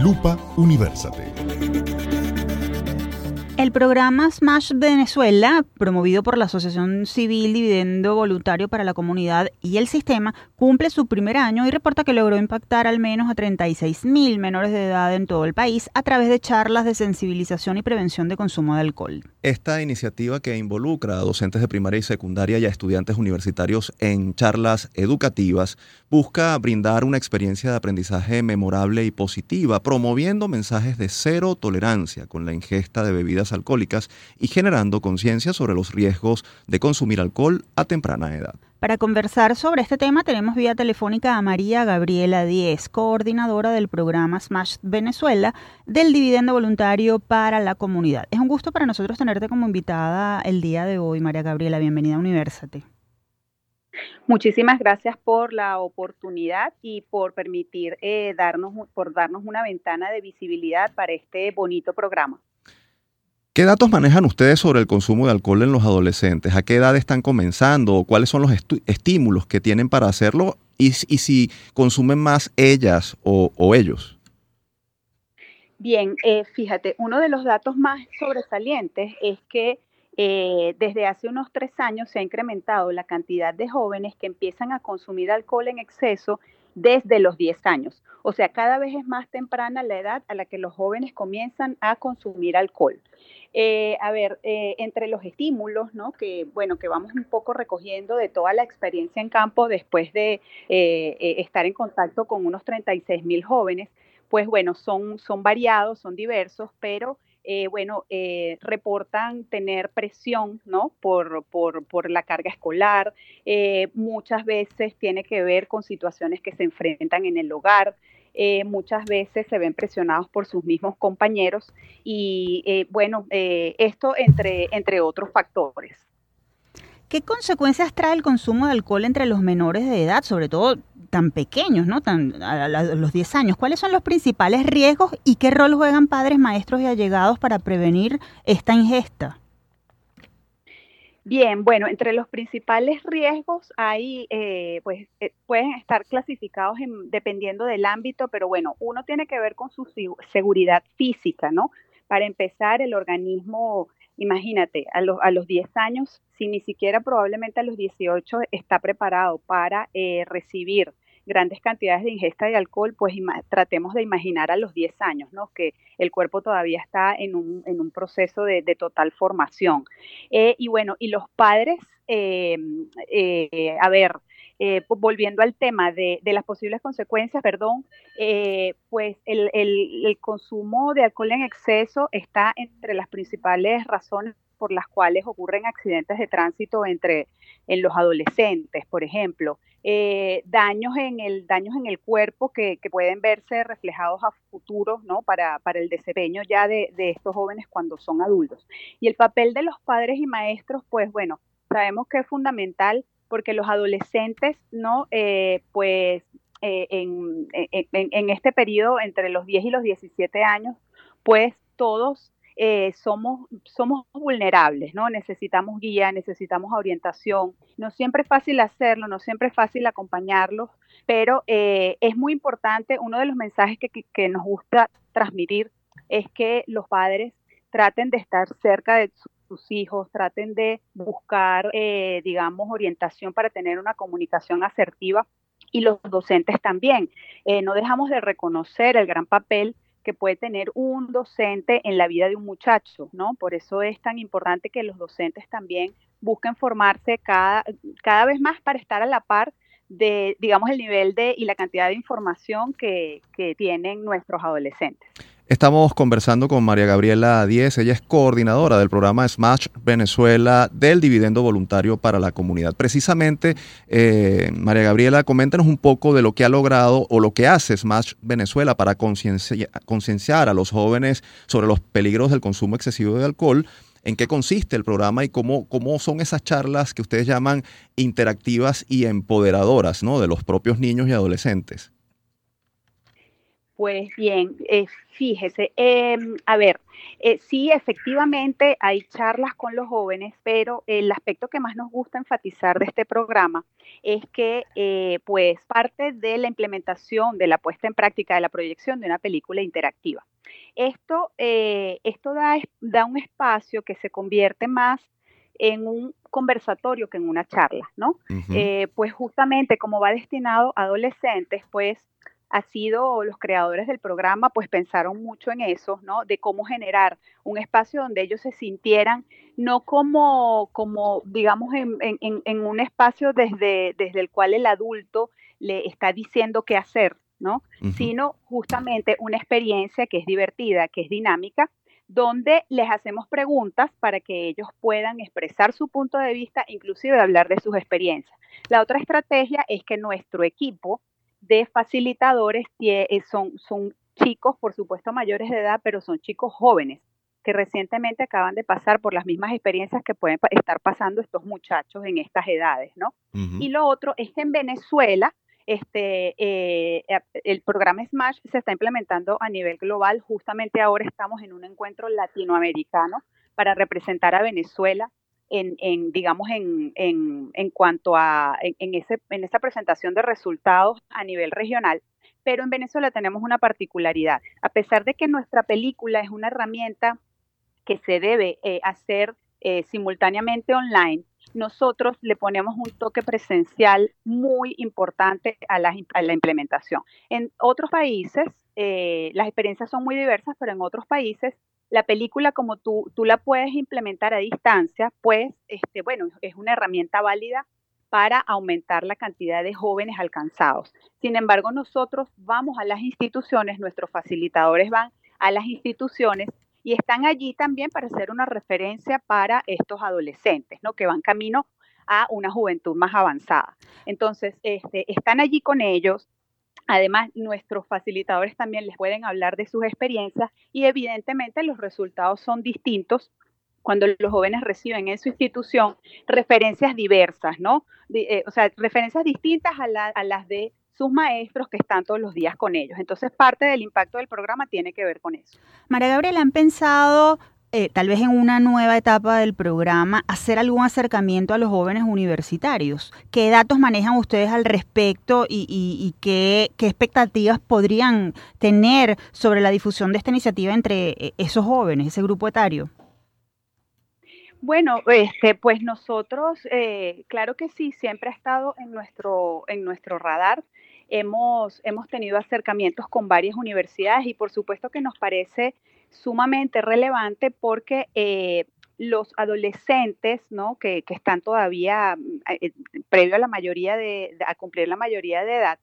Lupa Universate. El programa Smash Venezuela, promovido por la Asociación Civil Dividendo Voluntario para la Comunidad y el Sistema, cumple su primer año y reporta que logró impactar al menos a 36 mil menores de edad en todo el país a través de charlas de sensibilización y prevención de consumo de alcohol. Esta iniciativa que involucra a docentes de primaria y secundaria y a estudiantes universitarios en charlas educativas busca brindar una experiencia de aprendizaje memorable y positiva, promoviendo mensajes de cero tolerancia con la ingesta de bebidas alcohólicas y generando conciencia sobre los riesgos de consumir alcohol a temprana edad. Para conversar sobre este tema tenemos vía telefónica a María Gabriela Díez, coordinadora del programa Smash Venezuela del Dividendo Voluntario para la Comunidad. Es un gusto para nosotros tenerte como invitada el día de hoy, María Gabriela. Bienvenida a Universate. Muchísimas gracias por la oportunidad y por permitir eh, darnos, por darnos una ventana de visibilidad para este bonito programa. ¿Qué datos manejan ustedes sobre el consumo de alcohol en los adolescentes? ¿A qué edad están comenzando? ¿Cuáles son los estímulos que tienen para hacerlo? ¿Y, si consumen más ellas o, ellos? Bien, eh, fíjate, uno de los datos más sobresalientes es que eh, desde hace unos tres años se ha incrementado la cantidad de jóvenes que empiezan a consumir alcohol en exceso desde los 10 años. O sea, cada vez es más temprana la edad a la que los jóvenes comienzan a consumir alcohol. Eh, a ver, eh, entre los estímulos, ¿no? Que, bueno, que vamos un poco recogiendo de toda la experiencia en campo después de eh, estar en contacto con unos 36 mil jóvenes, pues bueno, son, son variados, son diversos, pero bueno, reportan tener presión, ¿no? Por, por, por la carga escolar, muchas veces tiene que ver con situaciones que se enfrentan en el hogar, eh, muchas veces se ven presionados por sus mismos compañeros y eh, bueno, eh, esto entre, entre otros factores. ¿Qué consecuencias trae el consumo de alcohol entre los menores de edad, sobre todo tan pequeños, ¿no? Tan, a, los 10 años? ¿Cuáles son los principales riesgos y qué rol juegan padres, maestros y allegados para prevenir esta ingesta? Bien, bueno, entre los principales riesgos hay, eh, pues eh, pueden estar clasificados dependiendo del ámbito, pero bueno, uno tiene que ver con su seguridad física, ¿no? Para empezar, el organismo, imagínate, a, a los 10 años, si ni siquiera probablemente a los 18 está preparado para eh, recibir grandes cantidades de ingesta de alcohol, pues tratemos de imaginar a los 10 años, ¿no? Que el cuerpo todavía está en un, en un proceso de, total formación. Eh, y bueno, y los padres, eh, eh, a ver, volviendo al tema de, las posibles consecuencias, perdón, pues el, el consumo de alcohol en exceso está entre las principales razones por las cuales ocurren accidentes de tránsito entre en los adolescentes, por ejemplo, eh, daños en el daños en el cuerpo que, pueden verse reflejados a futuro, ¿no? Para, para el desempeño ya de, estos jóvenes cuando son adultos. Y el papel de los padres y maestros, pues bueno, sabemos que es fundamental porque los adolescentes, ¿no? Eh, pues eh, en, este periodo entre los 10 y los 17 años, pues todos eh, somos, somos vulnerables, ¿no? Necesitamos guía, necesitamos orientación. No siempre es fácil hacerlo, no siempre es fácil acompañarlos, pero eh, es muy importante, uno de los mensajes que, nos gusta transmitir es que los padres traten de estar cerca de sus hijos, traten de buscar, eh, digamos, orientación para tener una comunicación asertiva y los docentes también. no dejamos de reconocer el gran papel que puede tener un docente en la vida de un muchacho, ¿no? Por eso es tan importante que los docentes también busquen formarse cada, cada vez más para estar a la par de, digamos, el nivel de y la cantidad de información que, que tienen nuestros adolescentes. Estamos conversando con María Gabriela Díez, ella es coordinadora del programa Smash Venezuela del Dividendo Voluntario para la Comunidad. Precisamente, eh, María Gabriela, coméntanos un poco de lo que ha logrado o lo que hace Smash Venezuela para concienciar a los jóvenes sobre los peligros del consumo excesivo de alcohol. ¿En qué consiste el programa y cómo, cómo son esas charlas que ustedes llaman interactivas y empoderadoras ¿no? de los propios niños y adolescentes? Pues bien, eh, fíjese, em, a ver, eh, sí, efectivamente hay charlas con los jóvenes, pero el aspecto que más nos gusta enfatizar de este programa es que, eh, pues, parte de la implementación, de la puesta en práctica, de la proyección de una película interactiva. Esto, esto da, da un espacio que se convierte más en un conversatorio que en una charla, ¿no? pues justamente como va destinado a adolescentes, pues ha sido los creadores del programa, pues pensaron mucho en eso, ¿no? De cómo generar un espacio donde ellos se sintieran no como, como digamos, en, en, un espacio desde, desde el cual el adulto le está diciendo qué hacer, ¿no? Sino justamente una experiencia que es divertida, que es dinámica, donde les hacemos preguntas para que ellos puedan expresar su punto de vista, inclusive hablar de sus experiencias. La otra estrategia es que nuestro equipo de facilitadores eh, son, son chicos, por supuesto, mayores de edad, pero son chicos jóvenes que recientemente acaban de pasar por las mismas experiencias que pueden estar pasando estos muchachos en estas edades, ¿no? Y lo otro es que en Venezuela, este, eh, el programa SMASH se está implementando a nivel global. Justamente ahora estamos en un encuentro latinoamericano para representar a Venezuela en, digamos, en, en, cuanto a en, ese, en esa presentación de resultados a nivel regional. Pero en Venezuela tenemos una particularidad. A pesar de que nuestra película es una herramienta que se debe eh, hacer eh, simultáneamente online, nosotros le ponemos un toque presencial muy importante a la, implementación. En otros países, eh, las experiencias son muy diversas, pero en otros países la película como tú, tú la puedes implementar a distancia, pues, este, bueno, es una herramienta válida para aumentar la cantidad de jóvenes alcanzados. Sin embargo, nosotros vamos a las instituciones, nuestros facilitadores van a las instituciones y están allí también para ser una referencia para estos adolescentes, ¿no? Que van camino a una juventud más avanzada. Entonces, este, están allí con ellos. Además, nuestros facilitadores también les pueden hablar de sus experiencias y evidentemente los resultados son distintos cuando los jóvenes reciben en su institución referencias diversas, ¿no? Eh, o sea, referencias distintas a las de sus maestros que están todos los días con ellos. Entonces, parte del impacto del programa tiene que ver con eso. María Gabriela, ¿han pensado eh, tal vez en una nueva etapa del programa, hacer algún acercamiento a los jóvenes universitarios. ¿Qué datos manejan ustedes al respecto y, qué, expectativas podrían tener sobre la difusión de esta iniciativa entre eh, esos jóvenes, ese grupo etario? Bueno, este, pues nosotros, eh, claro que sí, siempre ha estado en nuestro, en nuestro radar hemos, hemos tenido acercamientos con varias universidades y por supuesto que nos parece sumamente relevante porque eh, los adolescentes, ¿no? Que, están todavía eh, previo a la mayoría de, a cumplir la mayoría de edad,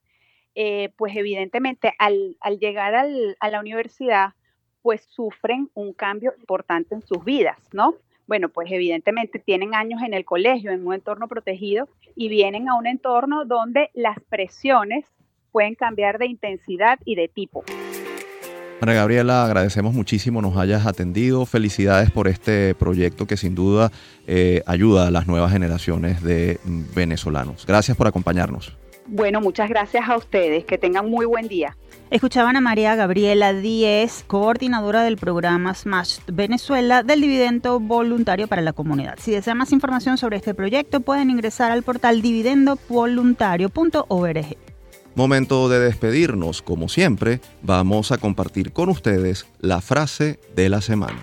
eh, pues evidentemente al, llegar a la universidad, pues sufren un cambio importante en sus vidas, ¿no? Bueno, pues evidentemente tienen años en el colegio, en un entorno protegido, y vienen a un entorno donde las presiones pueden cambiar de intensidad y de tipo. María Gabriela, agradecemos muchísimo nos hayas atendido. Felicidades por este proyecto que sin duda eh, ayuda a las nuevas generaciones de venezolanos. Gracias por acompañarnos. Bueno, muchas gracias a ustedes. Que tengan muy buen día. Escuchaban a María Gabriela Díez, coordinadora del programa Smash Venezuela del Dividendo Voluntario para la Comunidad. Si desean más información sobre este proyecto, pueden ingresar al portal dividendovoluntario.org. Momento de despedirnos, como siempre, vamos a compartir con ustedes la frase de la semana.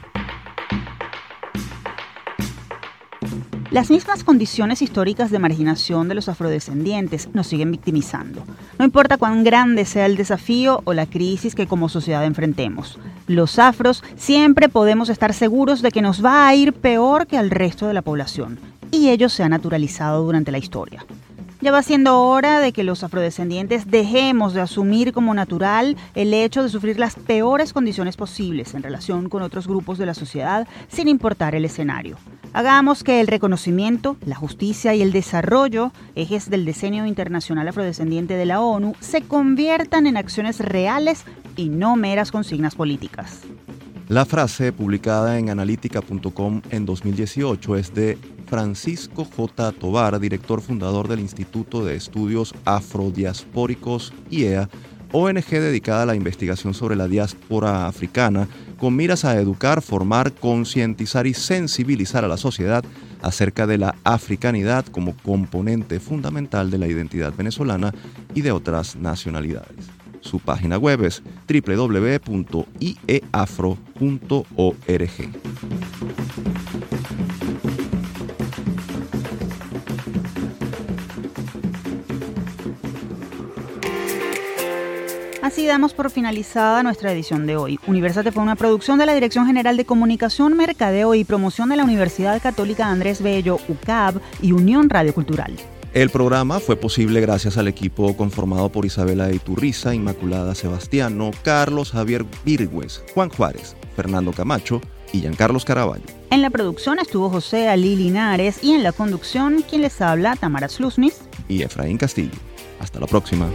Las mismas condiciones históricas de marginación de los afrodescendientes nos siguen victimizando. No importa cuán grande sea el desafío o la crisis que como sociedad enfrentemos. Los afros siempre podemos estar seguros de que nos va a ir peor que al resto de la población. Y ello se ha naturalizado durante la historia. Ya va siendo hora de que los afrodescendientes dejemos de asumir como natural el hecho de sufrir las peores condiciones posibles en relación con otros grupos de la sociedad, sin importar el escenario. Hagamos que el reconocimiento, la justicia y el desarrollo, ejes del diseño internacional afrodescendiente de la ONU, se conviertan en acciones reales y no meras consignas políticas. La frase publicada en analítica.com en 2018 es de Francisco J. Tobar, director fundador del Instituto de Estudios Afrodiaspóricos IEA, ONG dedicada a la investigación sobre la diáspora africana, con miras a educar, formar, concientizar y sensibilizar a la sociedad acerca de la africanidad como componente fundamental de la identidad venezolana y de otras nacionalidades. Su página web es www.ieafro.org. Así damos por finalizada nuestra edición de hoy. Universate fue una producción de la Dirección General de Comunicación, Mercadeo y Promoción de la Universidad Católica Andrés Bello, UCAB y Unión Radio Cultural. El programa fue posible gracias al equipo conformado por Isabela Iturriza, Inmaculada Sebastiano, Carlos Javier Virgües, Juan Juárez, Fernando Camacho y Giancarlos Caraballo. En la producción estuvo José Ali Linares y en la conducción quien les habla Tamara Slusnis y Efraín Castillo. Hasta la próxima.